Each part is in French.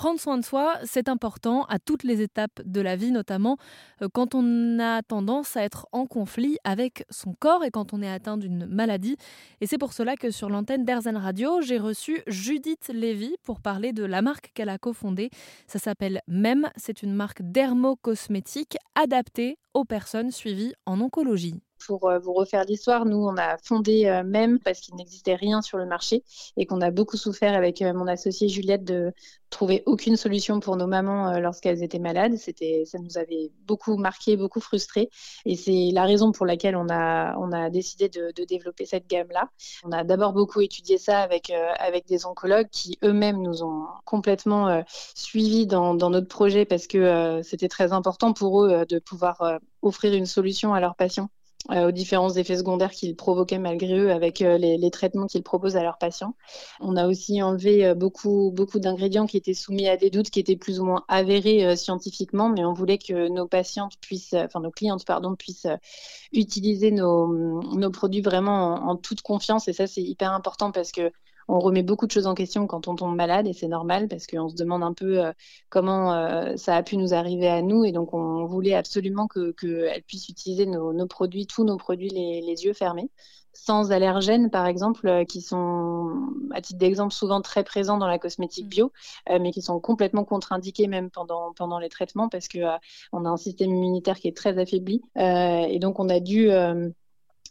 Prendre soin de soi, c'est important à toutes les étapes de la vie, notamment euh, quand on a tendance à être en conflit avec son corps et quand on est atteint d'une maladie. Et c'est pour cela que sur l'antenne d'Airzen Radio, j'ai reçu Judith Lévy pour parler de la marque qu'elle a cofondée. Ça s'appelle MEM, c'est une marque dermocosmétique adaptée aux personnes suivies en oncologie. Pour euh, vous refaire l'histoire, nous, on a fondé euh, même parce qu'il n'existait rien sur le marché et qu'on a beaucoup souffert avec euh, mon associée Juliette de trouver aucune solution pour nos mamans lorsqu'elles étaient malades. C'était, ça nous avait beaucoup marqué, beaucoup frustré. Et c'est la raison pour laquelle on a, on a décidé de, développer cette gamme-là. On a d'abord beaucoup étudié ça avec, avec des oncologues qui eux-mêmes nous ont complètement suivis dans, notre projet parce que c'était très important pour eux de pouvoir offrir une solution à leurs patients. Euh, aux différents effets secondaires qu'ils provoquaient malgré eux avec euh, les, traitements qu'ils proposent à leurs patients. On a aussi enlevé euh, beaucoup, beaucoup d'ingrédients qui étaient soumis à des doutes, qui étaient plus ou moins avérés scientifiquement, mais on voulait que nos patientes puissent, enfin nos clientes, pardon, puissent utiliser nos, nos produits vraiment en, en toute confiance. Et ça, c'est hyper important parce que on remet beaucoup de choses en question quand on tombe malade et c'est normal parce qu'on se demande un peu euh, comment euh, ça a pu nous arriver à nous et donc on voulait absolument qu'elle que puisse utiliser nos, produits, tous nos produits les, yeux fermés sans allergènes, par exemple, euh, qui sont, à titre d'exemple, souvent très présents dans la cosmétique mmh. bio, mais qui sont complètement contre-indiqués même pendant, pendant les traitements parce qu'on on a un système immunitaire qui est très affaibli. et donc, on a dû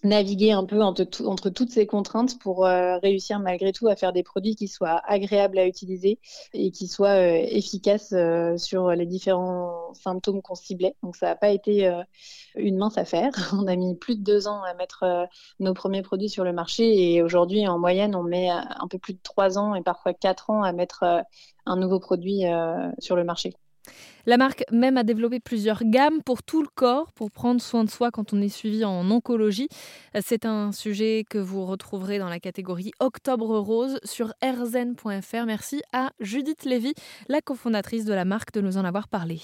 naviguer un peu entre, toutes ces contraintes pour euh, réussir malgré tout à faire des produits qui soient agréables à utiliser et qui soient euh, efficaces euh, sur les différents symptômes qu'on ciblait. Donc ça n'a pas été une mince affaire. On a mis plus de deux ans à mettre nos premiers produits sur le marché et aujourd'hui en moyenne on met un peu plus de trois ans et parfois quatre ans à mettre un nouveau produit sur le marché. La marque même a développé plusieurs gammes pour tout le corps, pour prendre soin de soi quand on est suivi en oncologie. C'est un sujet que vous retrouverez dans la catégorie Octobre Rose sur rzen.fr. Merci à Judith Lévy, la cofondatrice de la marque, de nous en avoir parlé.